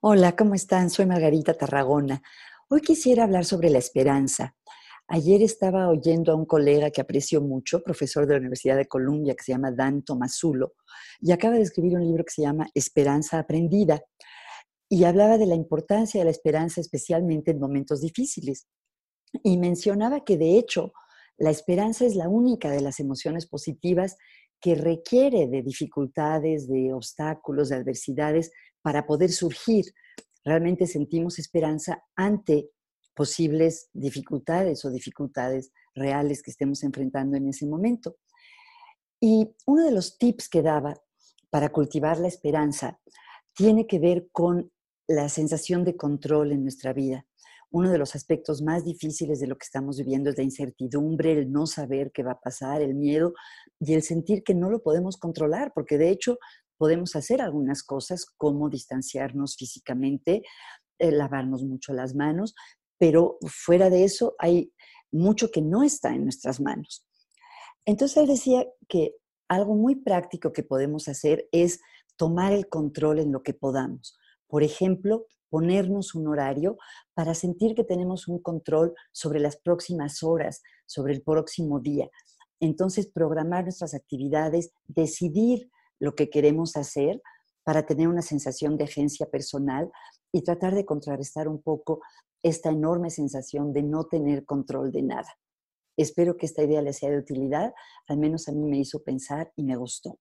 Hola, ¿cómo están? Soy Margarita Tarragona. Hoy quisiera hablar sobre la esperanza. Ayer estaba oyendo a un colega que aprecio mucho, profesor de la Universidad de Columbia, que se llama Dan Tomasulo, y acaba de escribir un libro que se llama Esperanza Aprendida. Y hablaba de la importancia de la esperanza, especialmente en momentos difíciles. Y mencionaba que, de hecho, la esperanza es la única de las emociones positivas que requiere de dificultades, de obstáculos, de adversidades para poder surgir. Realmente sentimos esperanza ante posibles dificultades o dificultades reales que estemos enfrentando en ese momento. Y uno de los tips que daba para cultivar la esperanza tiene que ver con la sensación de control en nuestra vida. Uno de los aspectos más difíciles de lo que estamos viviendo es la incertidumbre, el no saber qué va a pasar, el miedo y el sentir que no lo podemos controlar, porque de hecho podemos hacer algunas cosas como distanciarnos físicamente, eh, lavarnos mucho las manos, pero fuera de eso hay mucho que no está en nuestras manos. Entonces él decía que algo muy práctico que podemos hacer es tomar el control en lo que podamos. Por ejemplo, ponernos un horario para sentir que tenemos un control sobre las próximas horas, sobre el próximo día. Entonces, programar nuestras actividades, decidir lo que queremos hacer para tener una sensación de agencia personal y tratar de contrarrestar un poco esta enorme sensación de no tener control de nada. Espero que esta idea les sea de utilidad, al menos a mí me hizo pensar y me gustó.